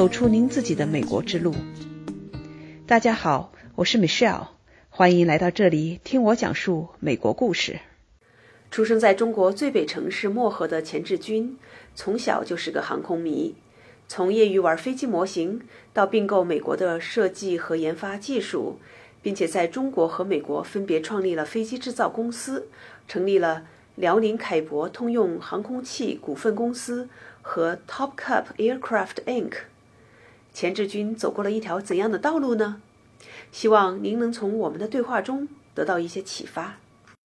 走出您自己的美国之路。大家好，我是 Michelle，欢迎来到这里听我讲述美国故事。出生在中国最北城市漠河的钱志军，从小就是个航空迷，从业余玩飞机模型到并购美国的设计和研发技术，并且在中国和美国分别创立了飞机制造公司，成立了辽宁凯博通用航空器股份公司和 Top Cup Aircraft Inc。钱志军走过了一条怎样的道路呢？希望您能从我们的对话中得到一些启发。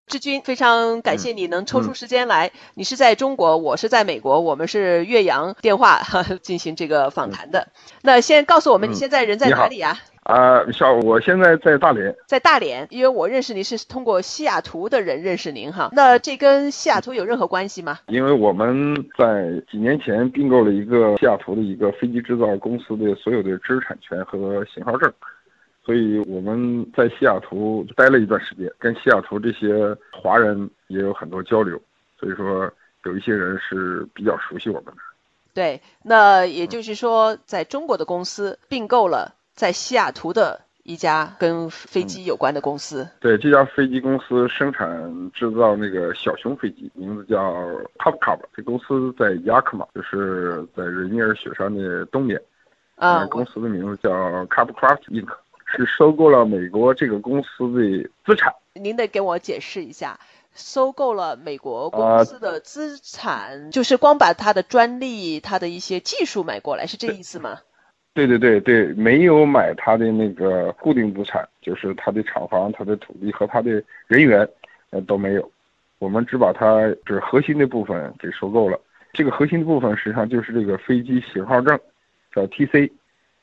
志军，非常感谢你能抽出时间来。你是在中国，我是在美国，我们是岳阳电话进行这个访谈的。那先告诉我们，你现在人在哪里啊？啊，小，我现在在大连。在大连，因为我认识您是通过西雅图的人认识您哈。那这跟西雅图有任何关系吗？因为我们在几年前并购了一个西雅图的一个飞机制造公司的所有的知识产权和型号证。所以我们在西雅图待了一段时间，跟西雅图这些华人也有很多交流，所以说有一些人是比较熟悉我们的。对，那也就是说，在中国的公司并购了在西雅图的一家跟飞机有关的公司。对，这家飞机公司生产制造那个小熊飞机，名字叫 Top Cup。这公司在雅克马，就是在瑞尼尔雪山的东边。啊。公司的名字叫 Cup Craft Inc。是收购了美国这个公司的资产，您得给我解释一下，收购了美国公司的资产，就是光把它的专利、它的一些技术买过来，是这意思吗？对对对对，没有买他的那个固定资产，就是他的厂房、他的土地和他的人员，呃都没有，我们只把它就是核心的部分给收购了。这个核心的部分实际上就是这个飞机型号证，叫 TC。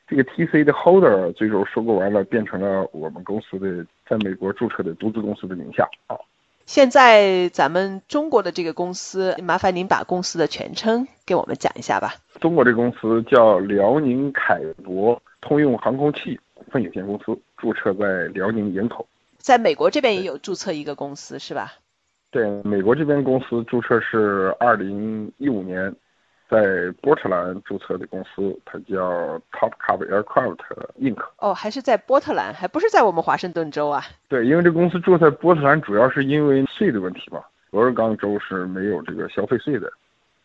这个 T C 的 holder 最终收购完了，变成了我们公司的在美国注册的独资公司的名下啊。现在咱们中国的这个公司，麻烦您把公司的全称给我们讲一下吧。中国这公司叫辽宁凯博通用航空器股份有限公司，注册在辽宁营口。在美国这边也有注册一个公司是吧？对，美国这边公司注册是二零一五年。在波特兰注册的公司，它叫 Top Cup Aircraft Inc。哦，还是在波特兰，还不是在我们华盛顿州啊？对，因为这公司注册波特兰，主要是因为税的问题嘛。俄勒冈州是没有这个消费税的，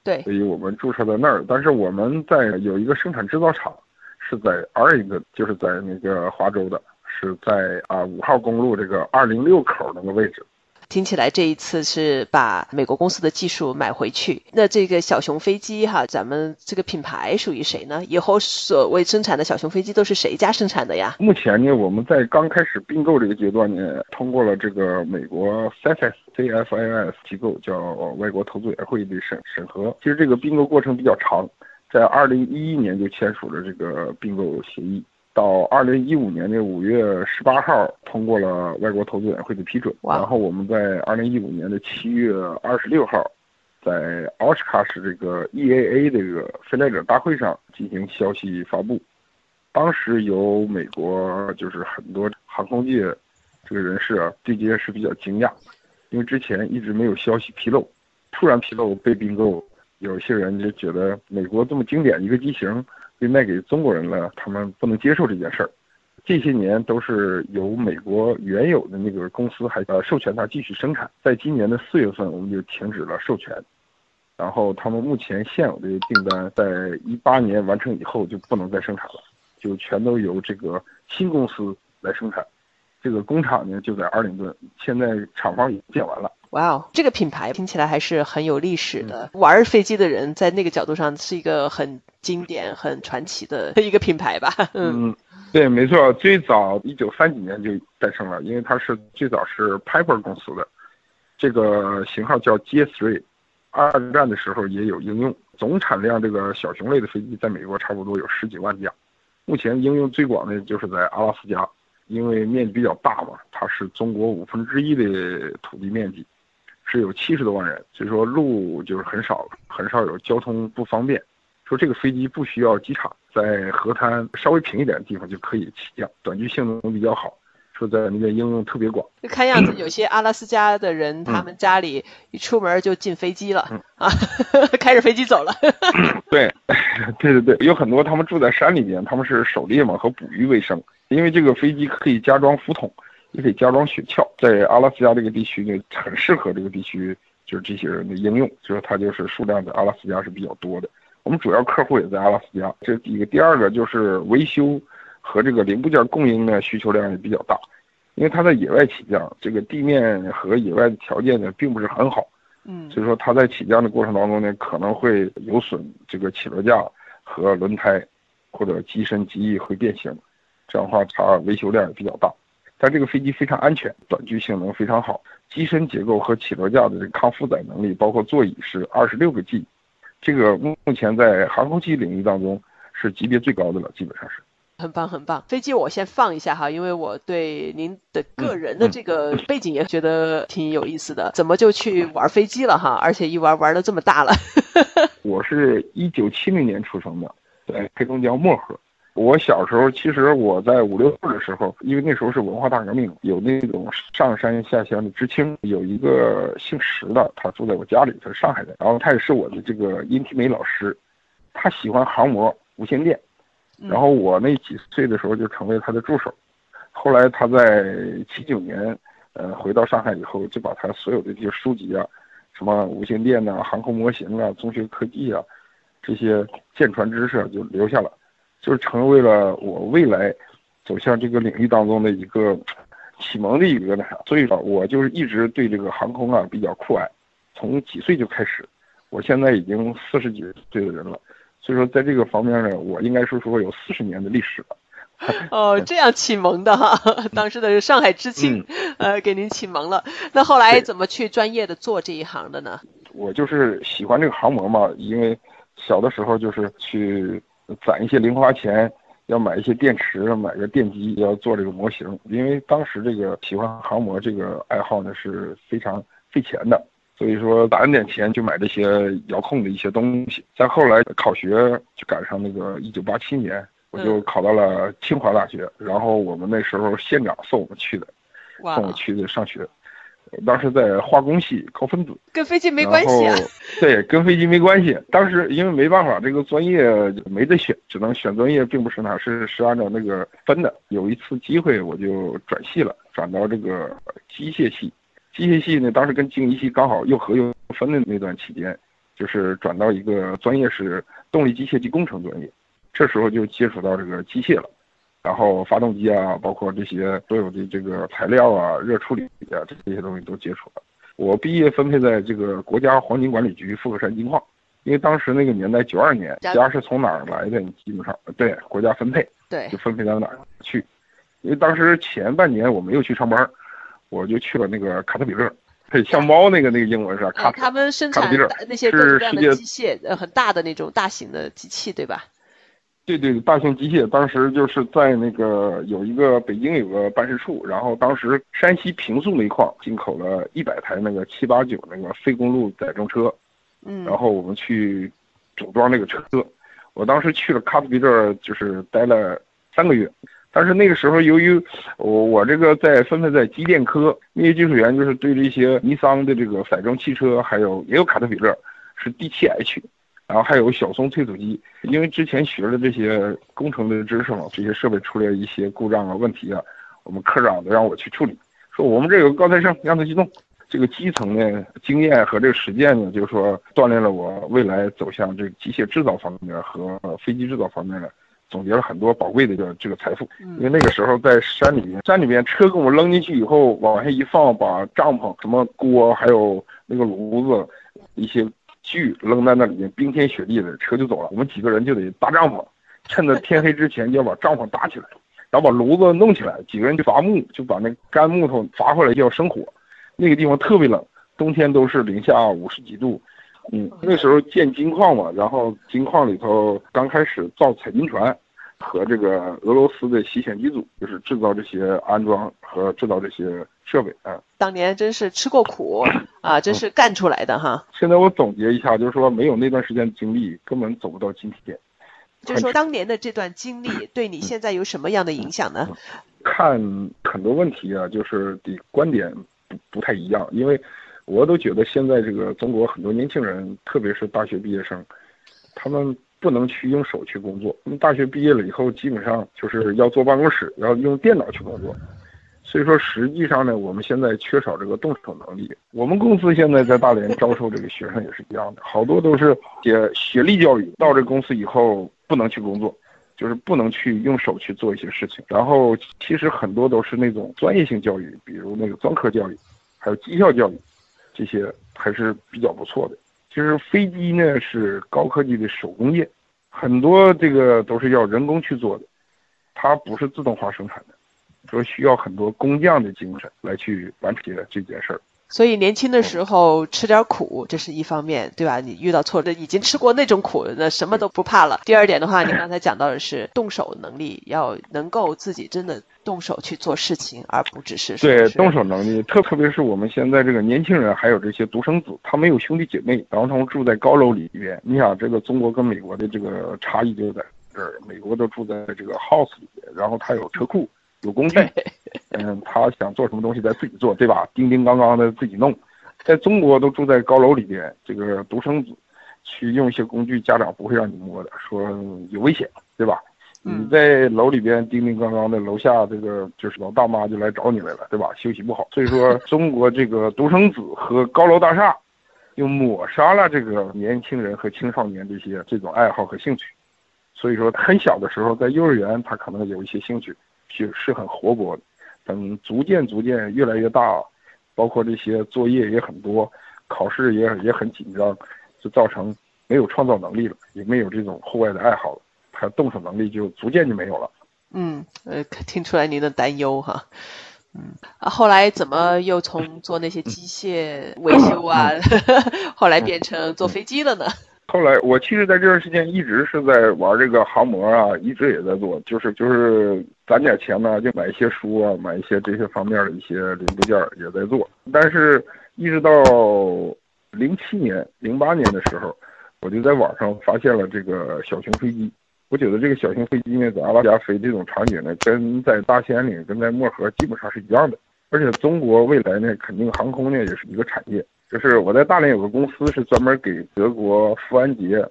对，所以我们注册在那儿。但是我们在有一个生产制造厂，是在 Oregon，就是在那个华州的，是在啊五号公路这个二零六口那个位置。听起来这一次是把美国公司的技术买回去。那这个小熊飞机哈，咱们这个品牌属于谁呢？以后所谓生产的小熊飞机都是谁家生产的呀？目前呢，我们在刚开始并购这个阶段呢，通过了这个美国 CFIS 机构叫外国投资委员会的审审核。其实这个并购过程比较长，在二零一一年就签署了这个并购协议。到二零一五年的五月十八号，通过了外国投资委员会的批准。然后我们在二零一五年的七月二十六号，在奥斯卡市这个 EAA 这个分类者大会上进行消息发布。当时有美国就是很多航空界这个人士啊，对这件事比较惊讶，因为之前一直没有消息披露，突然披露被并购，有些人就觉得美国这么经典一个机型。被卖给中国人了，他们不能接受这件事儿。这些年都是由美国原有的那个公司还呃授权他继续生产，在今年的四月份我们就停止了授权，然后他们目前现有的订单在一八年完成以后就不能再生产了，就全都由这个新公司来生产。这个工厂呢就在二灵顿，现在厂房已经建完了。哇哦，这个品牌听起来还是很有历史的。玩飞机的人在那个角度上是一个很经典、很传奇的 一个品牌吧？嗯，对，没错，最早一九三几年就诞生了，因为它是最早是 Piper 公司的，这个型号叫 J3。二战的时候也有应用，总产量这个小熊类的飞机在美国差不多有十几万架，目前应用最广的就是在阿拉斯加，因为面积比较大嘛，它是中国五分之一的土地面积。是有七十多万人，所以说路就是很少，很少有交通不方便。说这个飞机不需要机场，在河滩稍微平一点的地方就可以起降，短距性能比较好。说在那边应用特别广。看样子有些阿拉斯加的人，他们家里一出门就进飞机了啊，开着飞机走了。对，对对对，有很多他们住在山里面，他们是狩猎嘛和捕鱼为生，因为这个飞机可以加装浮筒，也可以加装雪橇，在阿拉斯加这个地区呢，很适合这个地区就是这些人的应用，所以说它就是数量在阿拉斯加是比较多的。我们主要客户也在阿拉斯加，这是第一个。第二个就是维修和这个零部件供应的需求量也比较大，因为它在野外起降，这个地面和野外的条件呢并不是很好，嗯，所以说它在起降的过程当中呢可能会有损这个起落架和轮胎，或者机身机翼会变形，这样的话它维修量也比较大。但这个飞机非常安全，短距性能非常好，机身结构和起落架的抗负载能力，包括座椅是二十六个 G。这个目前在航空器领域当中是级别最高的了，基本上是。很棒，很棒。飞机我先放一下哈，因为我对您的个人的这个背景也觉得挺有意思的。怎么就去玩飞机了哈？而且一玩玩的这么大了。我是一九七零年出生的，在黑龙江漠河。我小时候，其实我在五六岁的时候，因为那时候是文化大革命，有那种上山下乡的知青，有一个姓石的，他住在我家里，他是上海人，然后他也是我的这个音体美老师，他喜欢航模、无线电，然后我那几岁的时候就成为他的助手，后来他在七九年，呃，回到上海以后，就把他所有的这些书籍啊，什么无线电呐、航空模型啊、中学科技啊，这些舰船知识就留下了。就是成为了我未来走向这个领域当中的一个启蒙的一个那啥，所以说，我就是一直对这个航空啊比较酷爱，从几岁就开始，我现在已经四十几岁的人了，所以说在这个方面呢，我应该说说有四十年的历史了。哦，这样启蒙的哈，当时的上海知青，呃，给您启蒙了。那后来怎么去专业的做这一行的呢？我就是喜欢这个航模嘛，因为小的时候就是去。攒一些零花钱，要买一些电池，买个电机，要做这个模型。因为当时这个喜欢航模这个爱好呢是非常费钱的，所以说攒点钱就买这些遥控的一些东西。再后来考学就赶上那个一九八七年，我就考到了清华大学。然后我们那时候县长送我们去的，送我去的上学。当时在化工系高分子，跟飞机没关系啊。对，跟飞机没关系。当时因为没办法，这个专业没得选，只能选专业，并不是哪是是按照那个分的。有一次机会，我就转系了，转到这个机械系。机械系呢，当时跟经济系刚好又合又分的那段期间，就是转到一个专业是动力机械及工程专业。这时候就接触到这个机械了。然后发动机啊，包括这些所有的这个材料啊、热处理啊，这这些东西都接触了。我毕业分配在这个国家黄金管理局富士山金矿，因为当时那个年代九二年，家是从哪儿来的？你基本上对国家分配，对就分配到哪儿去。因为当时前半年我没有去上班，我就去了那个卡特彼勒，像猫那个那个英文是吧？卡他们生产那些各种各样的机械，呃，很大的那种大型的机器，对吧？对对，大型机械当时就是在那个有一个北京有个办事处，然后当时山西平素煤矿进口了一百台那个七八九那个非公路载重车，嗯，然后我们去组装那个车，我当时去了卡特彼勒，就是待了三个月，但是那个时候由于我我这个在分配在机电科，那些技术员就是对这些尼桑的这个载重汽车，还有也有卡特彼勒，是 D7H。然后还有小松推土机，因为之前学了这些工程的知识嘛，这些设备出来一些故障啊、问题啊，我们科长都让我去处理，说我们这有个高材生，让他去弄。这个基层的经验和这个实践呢，就是说锻炼了我未来走向这个机械制造方面和飞机制造方面的，总结了很多宝贵的这个这个财富。因为那个时候在山里面，山里面车给我们扔进去以后，往下一放，把帐篷、什么锅还有那个炉子一些。具扔在那里面，冰天雪地的车就走了。我们几个人就得搭帐篷，趁着天黑之前就要把帐篷搭起来，然后把炉子弄起来。几个人就伐木，就把那干木头伐回来就要生火。那个地方特别冷，冬天都是零下五十几度。嗯，那时候建金矿嘛，然后金矿里头刚开始造采金船。和这个俄罗斯的洗选机组，就是制造这些安装和制造这些设备啊。当年真是吃过苦 啊，真是干出来的哈。现在我总结一下，就是说没有那段时间经历，根本走不到今天。就是说当年的这段经历 对你现在有什么样的影响呢？看很多问题啊，就是的观点不不太一样，因为我都觉得现在这个中国很多年轻人，特别是大学毕业生，他们不能去用手去工作。他们大学毕业了以后，基本上就是要坐办公室，要用电脑去工作。所以说，实际上呢，我们现在缺少这个动手能力。我们公司现在在大连招收这个学生也是一样的，好多都是学学历教育，到这公司以后不能去工作。就是不能去用手去做一些事情，然后其实很多都是那种专业性教育，比如那个专科教育，还有技校教育，这些还是比较不错的。其实飞机呢是高科技的手工业，很多这个都是要人工去做的，它不是自动化生产的，说需要很多工匠的精神来去完成这件事儿。所以年轻的时候吃点苦，这是一方面，对吧？你遇到挫折，已经吃过那种苦，那什么都不怕了。第二点的话，你刚才讲到的是动手能力，要能够自己真的动手去做事情，而不只是对动手能力。特特别是我们现在这个年轻人，还有这些独生子，他没有兄弟姐妹，然后他们住在高楼里边。你想，这个中国跟美国的这个差异就在这儿，美国都住在这个 house 里边，然后他有车库。有工具，嗯，他想做什么东西再自己做，对吧？叮叮当当的自己弄，在中国都住在高楼里边，这个独生子去用一些工具，家长不会让你摸的，说有危险，对吧？你在楼里边叮叮当当的，楼下这个就是老大妈就来找你来了，对吧？休息不好，所以说 中国这个独生子和高楼大厦，又抹杀了这个年轻人和青少年这些这种爱好和兴趣，所以说很小的时候在幼儿园，他可能有一些兴趣。是是很活泼的，等逐渐逐渐越来越大，包括这些作业也很多，考试也也很紧张，就造成没有创造能力了，也没有这种户外的爱好了，他动手能力就逐渐就没有了。嗯，呃，听出来您的担忧哈。嗯，啊，后来怎么又从做那些机械维修啊，后来变成坐飞机了呢？后来我其实在这段时间一直是在玩这个航模啊，一直也在做，就是就是攒点钱呢，就买一些书啊，买一些这些方面的一些零部件也在做。但是，一直到零七年、零八年的时候，我就在网上发现了这个小型飞机。我觉得这个小型飞机呢，在阿拉加飞这种场景呢，跟在大兴安岭、跟在漠河基本上是一样的。而且，中国未来呢，肯定航空呢也是一个产业。就是我在大连有个公司是专门给德国富安杰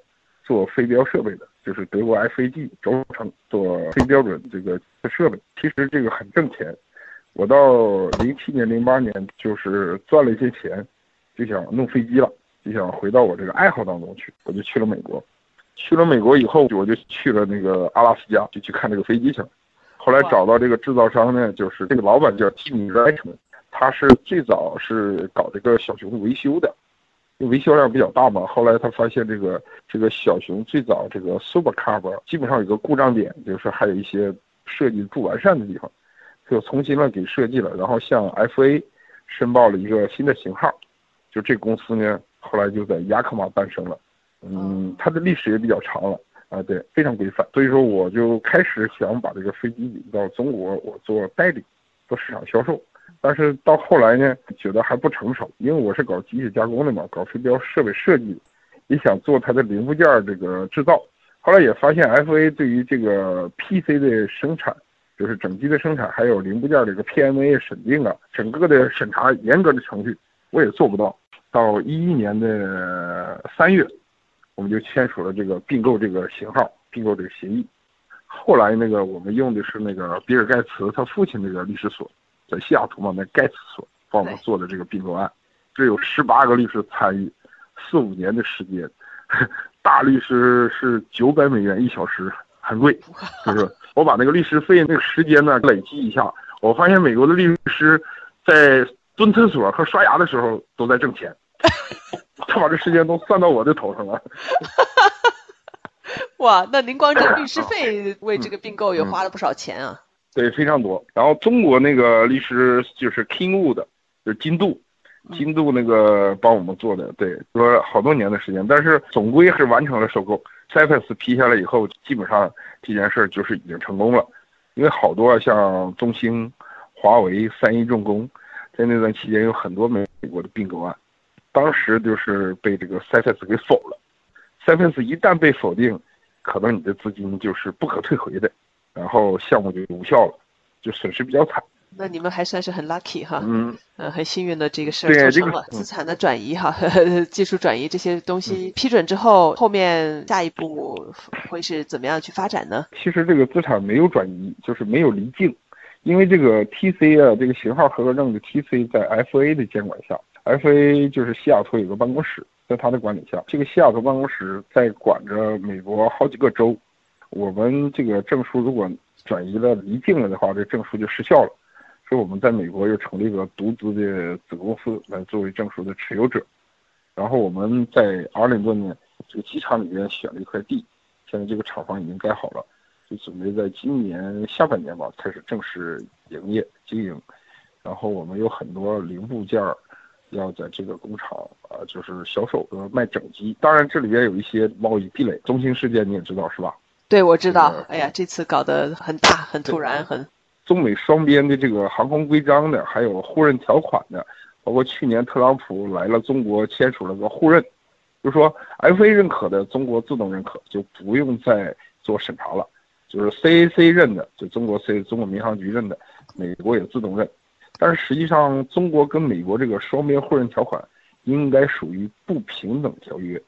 做飞镖设备的，就是德国 FAG 轴承做非标准这个设备。其实这个很挣钱。我到零七年、零八年就是赚了一些钱，就想弄飞机了，就想回到我这个爱好当中去。我就去了美国，去了美国以后，我就去了那个阿拉斯加，就去看这个飞机去了。后来找到这个制造商呢，就是这个老板叫 Tim Reichman。他是最早是搞这个小熊维修的，维修量比较大嘛。后来他发现这个这个小熊最早这个 Super Carb 基本上有个故障点，就是还有一些设计不完善的地方，就重新了给设计了。然后向 FA 申报了一个新的型号，就这公司呢，后来就在雅克马诞生了。嗯，它的历史也比较长了啊，对，非常规范。所以说我就开始想把这个飞机引到中国，我做代理，做市场销售。但是到后来呢，觉得还不成熟，因为我是搞机械加工的嘛，搞飞镖设备设计，也想做它的零部件这个制造。后来也发现，FA 对于这个 PC 的生产，就是整机的生产，还有零部件这个 PMA 审定啊，整个的审查严格的程序，我也做不到。到一一年的三月，我们就签署了这个并购这个型号，并购这个协议。后来那个我们用的是那个比尔盖茨他父亲那个律师所。在西雅图嘛，那盖茨所帮我们做的这个并购案，这有十八个律师参与，四五年的时间，大律师是九百美元一小时，很贵，就是我把那个律师费那个时间呢累积一下，我发现美国的律师在蹲厕所和刷牙的时候都在挣钱，他把这时间都算到我的头上了。哇，那您光这律师费为这个并购也花了不少钱啊。对，非常多。然后中国那个律师就是 Kingwood，就是金度，金度那个帮我们做的，对，说好多年的时间，但是总归是完成了收购。c y p e s 批下来以后，基本上这件事儿就是已经成功了，因为好多像中兴、华为、三一重工，在那段期间有很多美国的并购案，当时就是被这个 c y p e s 给否了。c y p e s 一旦被否定，可能你的资金就是不可退回的。然后项目就无效了，就损失比较惨。那你们还算是很 lucky 哈，嗯，呃，很幸运的这个事儿做成了。资产的转移哈，技术转移这些东西批准之后，后面下一步会是怎么样去发展呢？其实这个资产没有转移，就是没有离境，因为这个 TC 啊，这个型号合格证的 TC 在 FA 的监管下，FA 就是西雅图有个办公室，在他的管理下，这个西雅图办公室在管着美国好几个州，我们这个证书如果转移了离境了的话，这证书就失效了。所以我们在美国又成立一个独资的子公司来作为证书的持有者，然后我们在阿灵顿呢这个机场里面选了一块地，现在这个厂房已经盖好了，就准备在今年下半年吧开始正式营业经营。然后我们有很多零部件要在这个工厂啊，就是销售呃卖整机。当然这里边有一些贸易壁垒，中兴事件你也知道是吧？对，我知道。哎呀，这次搞得很大，很突然，很。中美双边的这个航空规章的，还有互认条款的，包括去年特朗普来了中国签署了个互认，就说 FA 认可的中国自动认可，就不用再做审查了。就是 CAC 认的，就中国 C 中国民航局认的，美国也自动认。但是实际上，中国跟美国这个双边互认条款应该属于不平等条约。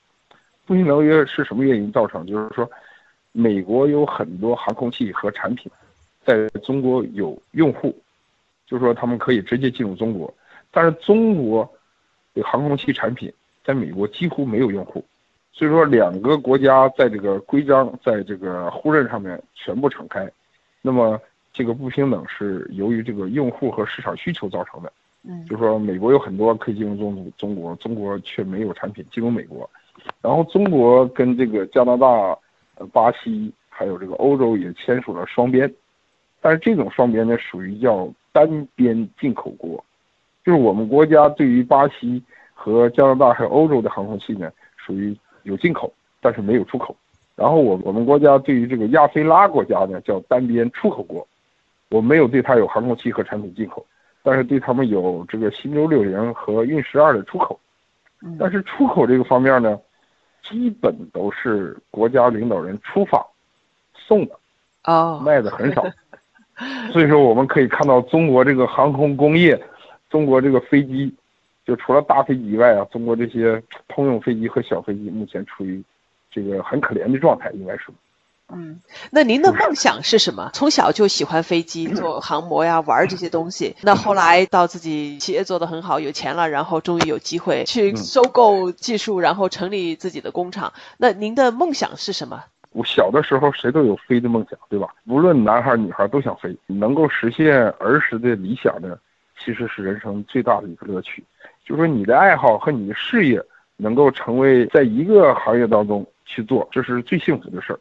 不平等条约是什么原因造成？就是说，美国有很多航空器和产品。在中国有用户，就是说他们可以直接进入中国，但是中国的航空器产品在美国几乎没有用户，所以说两个国家在这个规章在这个互认上面全部敞开，那么这个不平等是由于这个用户和市场需求造成的。嗯，就是说美国有很多可以进入中中国，中国却没有产品进入美国，然后中国跟这个加拿大、呃巴西还有这个欧洲也签署了双边。但是这种双边呢，属于叫单边进口国，就是我们国家对于巴西和加拿大还有欧洲的航空器呢，属于有进口，但是没有出口。然后我我们国家对于这个亚非拉国家呢，叫单边出口国，我没有对它有航空器和产品进口，但是对他们有这个新洲六零和运十二的出口。但是出口这个方面呢，基本都是国家领导人出访送的，哦，卖的很少。所以说，我们可以看到中国这个航空工业，中国这个飞机，就除了大飞机以外啊，中国这些通用飞机和小飞机目前处于这个很可怜的状态，应该是。嗯，那您的梦想是什么？从小就喜欢飞机，做航模呀，玩这些东西。那后来到自己企业做得很好，有钱了，然后终于有机会去收购技术，然后成立自己的工厂。那您的梦想是什么？我小的时候，谁都有飞的梦想，对吧？无论男孩女孩都想飞，能够实现儿时的理想呢，其实是人生最大的一个乐趣。就说你的爱好和你的事业能够成为在一个行业当中去做，这是最幸福的事儿。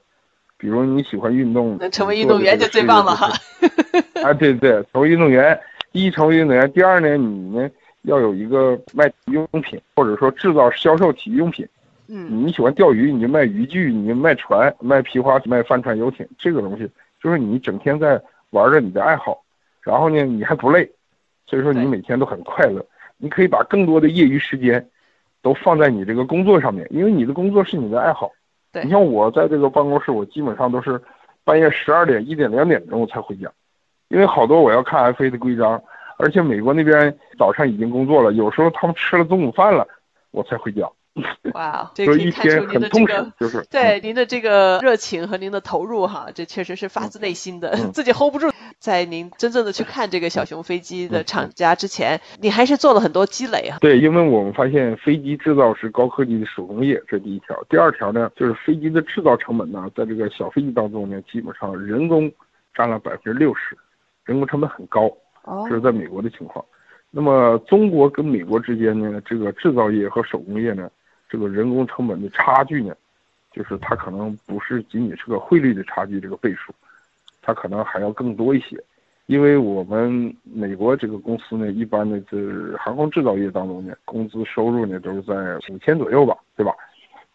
比如你喜欢运动，能成为运动员就最棒了哈。啊，对对，成为运动员，第一成为运动员，第二呢，你呢要有一个卖体育用品，或者说制造销售体育用品。嗯，你喜欢钓鱼，你就卖渔具，你就卖船、卖皮划、卖帆船、游艇，这个东西就是你整天在玩着你的爱好，然后呢，你还不累，所以说你每天都很快乐。你可以把更多的业余时间都放在你这个工作上面，因为你的工作是你的爱好。对，你像我在这个办公室，我基本上都是半夜十二点、一点、两点钟才回家，因为好多我要看 FA 的规章，而且美国那边早上已经工作了，有时候他们吃了中午饭了，我才回家。哇，这可以看出您的这个，就是对您的这个热情和您的投入哈，这确实是发自内心的，自己 hold 不住。在您真正的去看这个小熊飞机的厂家之前，你还是做了很多积累啊。对，因为我们发现飞机制造是高科技的手工业，这第一条。第二条呢，就是飞机的制造成本呢，在这个小飞机当中呢，基本上人工占了百分之六十，人工成本很高。哦，这是在美国的情况。那么中国跟美国之间呢，这个制造业和手工业呢？这个人工成本的差距呢，就是它可能不是仅仅是个汇率的差距这个倍数，它可能还要更多一些，因为我们美国这个公司呢，一般的是航空制造业当中呢，工资收入呢都是在五千左右吧，对吧？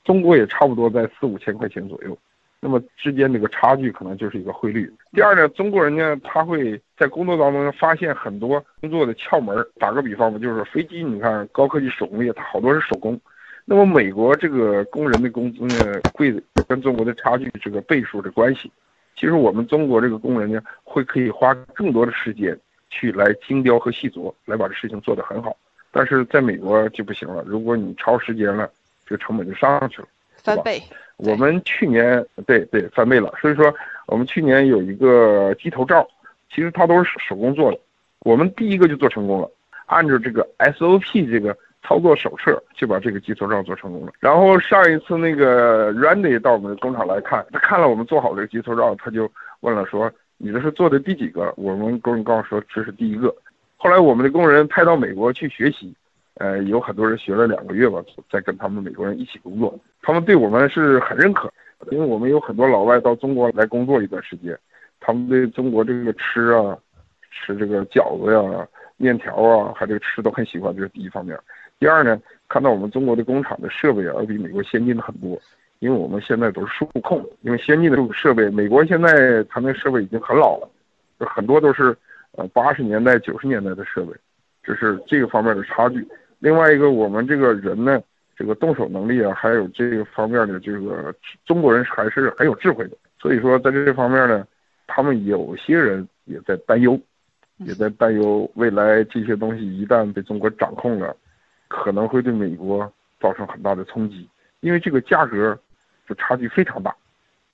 中国也差不多在四五千块钱左右，那么之间这个差距可能就是一个汇率。第二呢，中国人呢，他会在工作当中发现很多工作的窍门。打个比方吧，就是飞机，你看高科技手工业，它好多是手工。那么美国这个工人的工资呢，贵跟中国的差距这个倍数的关系，其实我们中国这个工人呢，会可以花更多的时间去来精雕和细琢，来把这事情做得很好。但是在美国就不行了，如果你超时间了，这个成本就上去了，翻倍。我们去年对对翻倍了，所以说我们去年有一个机头罩，其实它都是手工做的，我们第一个就做成功了，按照这个 SOP 这个。操作手册就把这个机头罩做成功了。然后上一次那个 Randy 到我们工厂来看，他看了我们做好这个机头罩，他就问了说：“你这是做的第几个？”我们工人告诉说这是第一个。后来我们的工人派到美国去学习，呃，有很多人学了两个月吧，再跟他们美国人一起工作，他们对我们是很认可，因为我们有很多老外到中国来工作一段时间，他们对中国这个吃啊，吃这个饺子呀、面条啊，还这个吃都很喜欢，这是第一方面。第二呢，看到我们中国的工厂的设备啊，要比美国先进的很多，因为我们现在都是数控，因为先进的设备，美国现在它那设备已经很老了，很多都是呃八十年代、九十年代的设备，这是这个方面的差距。另外一个，我们这个人呢，这个动手能力啊，还有这个方面的这个中国人还是很有智慧的，所以说在这方面呢，他们有些人也在担忧，也在担忧未来这些东西一旦被中国掌控了。可能会对美国造成很大的冲击，因为这个价格就差距非常大。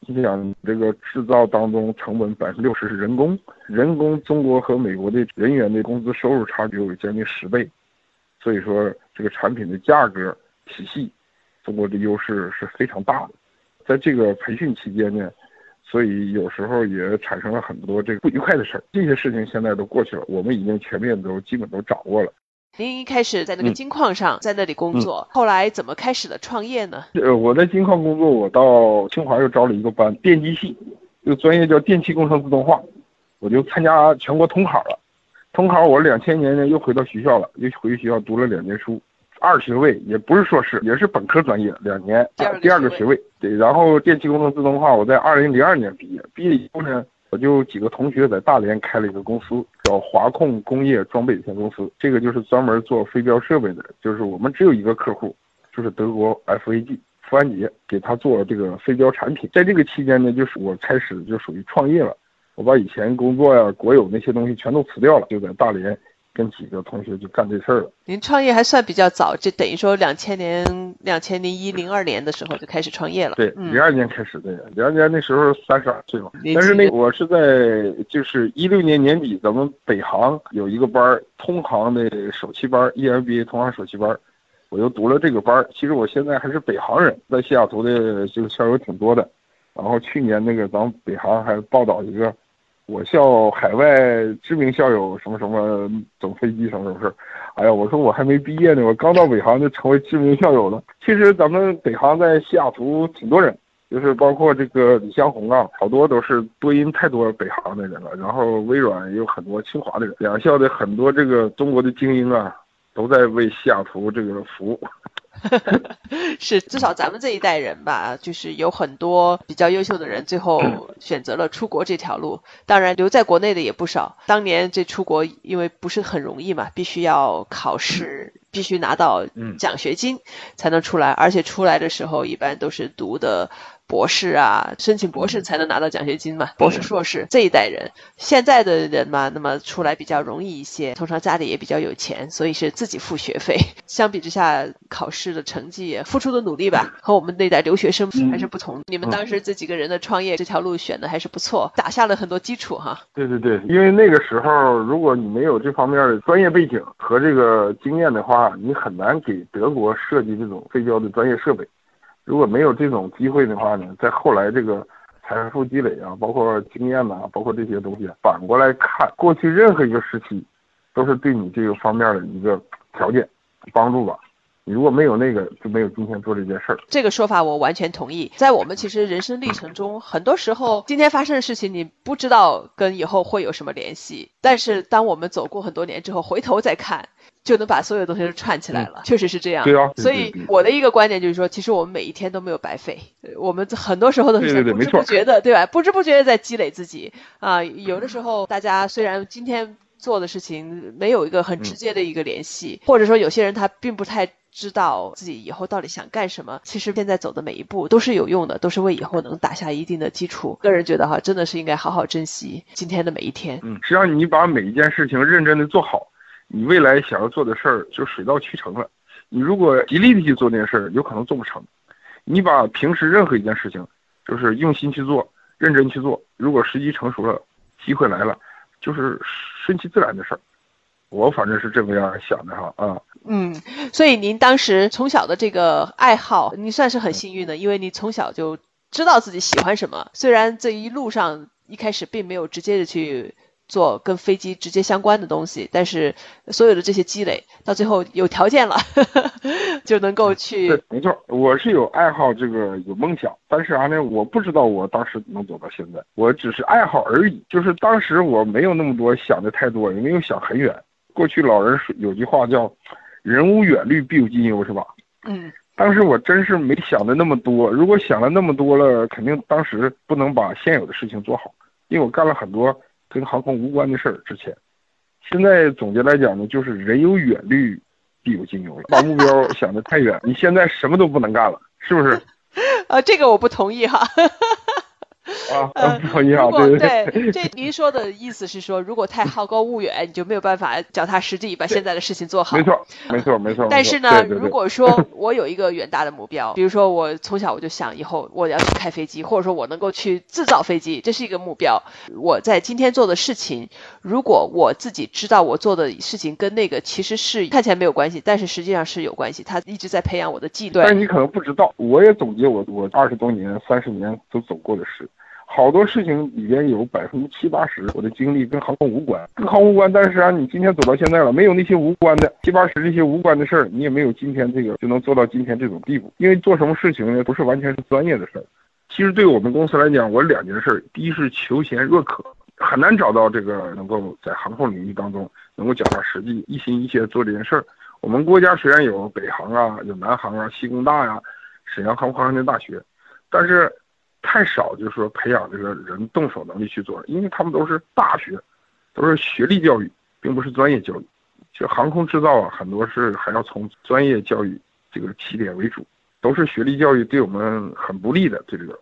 你想，这个制造当中成本百分之六十是人工，人工中国和美国的人员的工资收入差距有将近十倍，所以说这个产品的价格体系，中国的优势是非常大的。在这个培训期间呢，所以有时候也产生了很多这个不愉快的事儿。这些事情现在都过去了，我们已经全面都基本都掌握了。您一开始在那个金矿上，在那里工作，后来怎么开始的创业呢？呃，我在金矿工作，我到清华又招了一个班，电机系，这个专业叫电气工程自动化，我就参加全国统考了。统考我两千年呢又回到学校了，又回学校读了两年书，二学位也不是硕士，也是本科专业，两年，第二个学位。对，然后电气工程自动化，我在二零零二年毕业，毕业以后呢。我就几个同学在大连开了一个公司，叫华控工业装备有限公司。这个就是专门做飞镖设备的，就是我们只有一个客户，就是德国 FAG 富安杰，给他做这个飞镖产品。在这个期间呢，就是我开始就属于创业了，我把以前工作呀、国有那些东西全都辞掉了，就在大连。跟几个同学就干这事儿了。您创业还算比较早，就等于说两千年、两千零一、零二年的时候就开始创业了。对，零二年开始的，零二年那时候三十二岁嘛。但是那我是在就是一六年年底，咱们北航有一个班儿，通航的首期班，EMBA 通航首期班，我又读了这个班。其实我现在还是北航人，在西雅图的这个校友挺多的。然后去年那个咱们北航还报道一个。我校海外知名校友什么什么整飞机什么什么事儿，哎呀，我说我还没毕业呢，我刚到北航就成为知名校友了。其实咱们北航在西雅图挺多人，就是包括这个李湘红啊，好多都是多音太多北航的人了。然后微软也有很多清华的人，两校的很多这个中国的精英啊，都在为西雅图这个服务。是，至少咱们这一代人吧，就是有很多比较优秀的人，最后 选择了出国这条路。当然，留在国内的也不少。当年这出国，因为不是很容易嘛，必须要考试，必须拿到奖学金才能出来，而且出来的时候一般都是读的。博士啊，申请博士才能拿到奖学金嘛。博士、硕士这一代人，现在的人嘛，那么出来比较容易一些，通常家里也比较有钱，所以是自己付学费。相比之下，考试的成绩、付出的努力吧，和我们那代留学生还是不同。你们当时这几个人的创业这条路选的还是不错，打下了很多基础哈。对对对，因为那个时候，如果你没有这方面的专业背景和这个经验的话，你很难给德国设计这种飞镖的专业设备。如果没有这种机会的话呢，在后来这个财富积累啊，包括经验呐，包括这些东西，反过来看，过去任何一个时期，都是对你这个方面的一个条件帮助吧。你如果没有那个，就没有今天做这件事儿。这个说法我完全同意。在我们其实人生历程中，很多时候今天发生的事情，你不知道跟以后会有什么联系。但是当我们走过很多年之后，回头再看。就能把所有东西都串起来了，确实是这样。对啊，所以我的一个观点就是说，其实我们每一天都没有白费，我们很多时候都是在不知不觉的，对吧？不知不觉的在积累自己啊。有的时候大家虽然今天做的事情没有一个很直接的一个联系，或者说有些人他并不太知道自己以后到底想干什么。其实现在走的每一步都是有用的，都是为以后能打下一定的基础。个人觉得哈，真的是应该好好珍惜今天的每一天。嗯，实际上你把每一件事情认真的做好，你未来想要做的事儿就水到渠成了。你如果极力的去做这件事儿，有可能做不成。你把平时任何一件事情，就是用心去做，认真去做。如果时机成熟了，机会来了，就是顺其自然的事儿。我反正是这么样想的哈啊。嗯，所以您当时从小的这个爱好，你算是很幸运的，因为你从小就知道自己喜欢什么。虽然这一路上一开始并没有直接的去。做跟飞机直接相关的东西，但是所有的这些积累到最后有条件了，就能够去。对，没错，我是有爱好，这个有梦想，但是啥呢？我不知道我当时能走到现在，我只是爱好而已。就是当时我没有那么多想的太多，也没有想很远。过去老人说有句话叫“人无远虑，必有近忧”，是吧？嗯。当时我真是没想的那么多，如果想了那么多了，肯定当时不能把现有的事情做好，因为我干了很多。跟航空无关的事儿，之前，现在总结来讲呢，就是人有远虑，必有近忧了。把目标想得太远，你现在什么都不能干了，是不是？啊，这个我不同意哈。啊，不好意思，对对，这您说的意思是说，如果太好高骛远，你就没有办法脚踏实地把现在的事情做好。没错，没错，没错。但是呢，如果说我有一个远大的目标，比如说我从小我就想以后我要去开飞机，或者说我能够去制造飞机，这是一个目标。我在今天做的事情，如果我自己知道我做的事情跟那个其实是看起来没有关系，但是实际上是有关系，他一直在培养我的技能。但是你可能不知道，我也总结我我二十多年、三十年都走过的事。好多事情里边有百分之七八十，我的经历跟航空无关，跟航空无关。但是啊，你今天走到现在了，没有那些无关的七八十这些无关的事儿，你也没有今天这个就能做到今天这种地步。因为做什么事情呢，不是完全是专业的事儿。其实对我们公司来讲，我两件事，第一是求贤若渴，很难找到这个能够在航空领域当中能够脚踏实地、一心一意做这件事儿。我们国家虽然有北航啊，有南航啊，西工大呀，沈阳航空航天大学，但是。太少，就是说培养这个人动手能力去做，因为他们都是大学，都是学历教育，并不是专业教育。就航空制造啊，很多是还要从专业教育这个起点为主，都是学历教育对我们很不利的。对这个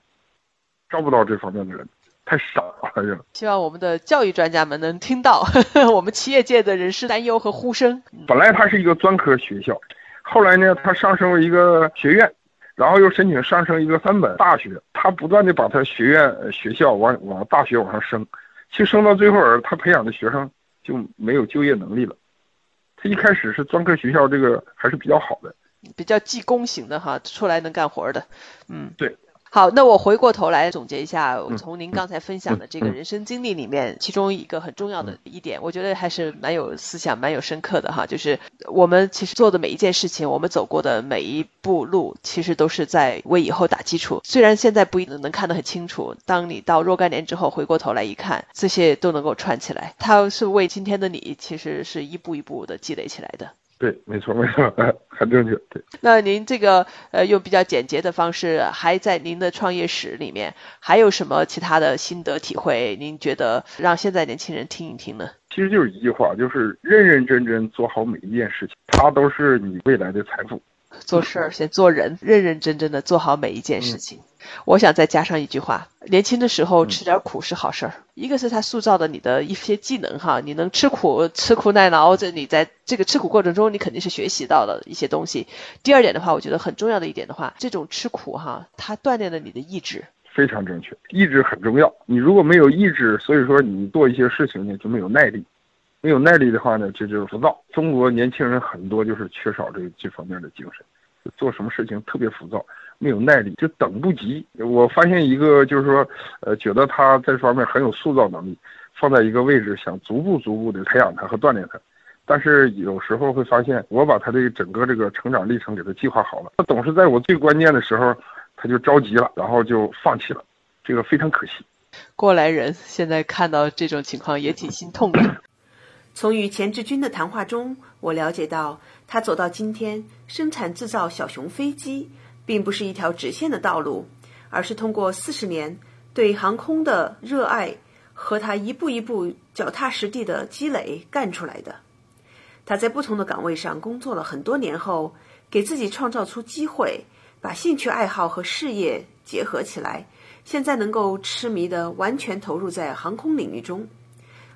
招不到这方面的人，太少了。希望我们的教育专家们能听到 我们企业界的人士担忧和呼声。本来它是一个专科学校，后来呢，它上升为一个学院。然后又申请上升一个三本大学，他不断的把他学院学校往往大学往上升，其实升到最后，他培养的学生就没有就业能力了。他一开始是专科学校，这个还是比较好的，比较技工型的哈，出来能干活的，嗯，对。好，那我回过头来总结一下，从您刚才分享的这个人生经历里面，其中一个很重要的一点，我觉得还是蛮有思想、蛮有深刻的哈。就是我们其实做的每一件事情，我们走过的每一步路，其实都是在为以后打基础。虽然现在不一定能看得很清楚，当你到若干年之后回过头来一看，这些都能够串起来，它是为今天的你，其实是一步一步的积累起来的。对，没错，没错，很正确。对，那您这个呃，用比较简洁的方式，还在您的创业史里面，还有什么其他的心得体会？您觉得让现在年轻人听一听呢？其实就是一句话，就是认认真真做好每一件事情，它都是你未来的财富。做事儿先做人，认认真真的做好每一件事情。我想再加上一句话：年轻的时候吃点苦是好事儿。一个是他塑造的你的一些技能哈，你能吃苦、吃苦耐劳，这你在这个吃苦过程中，你肯定是学习到了一些东西。第二点的话，我觉得很重要的一点的话，这种吃苦哈，它锻炼了你的意志。非常正确，意志很重要。你如果没有意志，所以说你做一些事情呢就没有耐力。没有耐力的话呢，这就是浮躁。中国年轻人很多就是缺少这这方面的精神，做什么事情特别浮躁，没有耐力，就等不及。我发现一个就是说，呃，觉得他在这方面很有塑造能力，放在一个位置，想逐步逐步的培养他和锻炼他。但是有时候会发现，我把他的整个这个成长历程给他计划好了，他总是在我最关键的时候，他就着急了，然后就放弃了，这个非常可惜。过来人现在看到这种情况也挺心痛的。从与钱志军的谈话中，我了解到，他走到今天，生产制造小熊飞机，并不是一条直线的道路，而是通过四十年对航空的热爱和他一步一步脚踏实地的积累干出来的。他在不同的岗位上工作了很多年后，给自己创造出机会，把兴趣爱好和事业结合起来，现在能够痴迷的完全投入在航空领域中。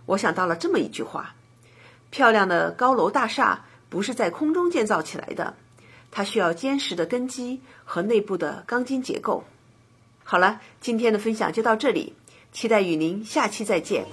我想到了这么一句话：漂亮的高楼大厦不是在空中建造起来的，它需要坚实的根基和内部的钢筋结构。好了，今天的分享就到这里，期待与您下期再见。